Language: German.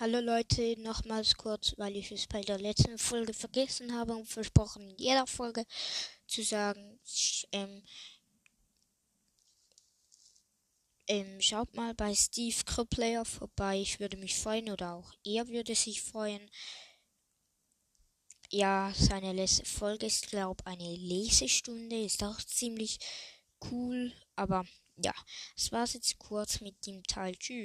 Hallo Leute, nochmals kurz, weil ich es bei der letzten Folge vergessen habe und versprochen in jeder Folge zu sagen, ähm, ähm, schaut mal bei Steve Criplayer vorbei, ich würde mich freuen oder auch er würde sich freuen. Ja, seine letzte Folge ist, glaube eine Lesestunde, ist auch ziemlich cool, aber ja, das war's jetzt kurz mit dem Teil. Tschüss.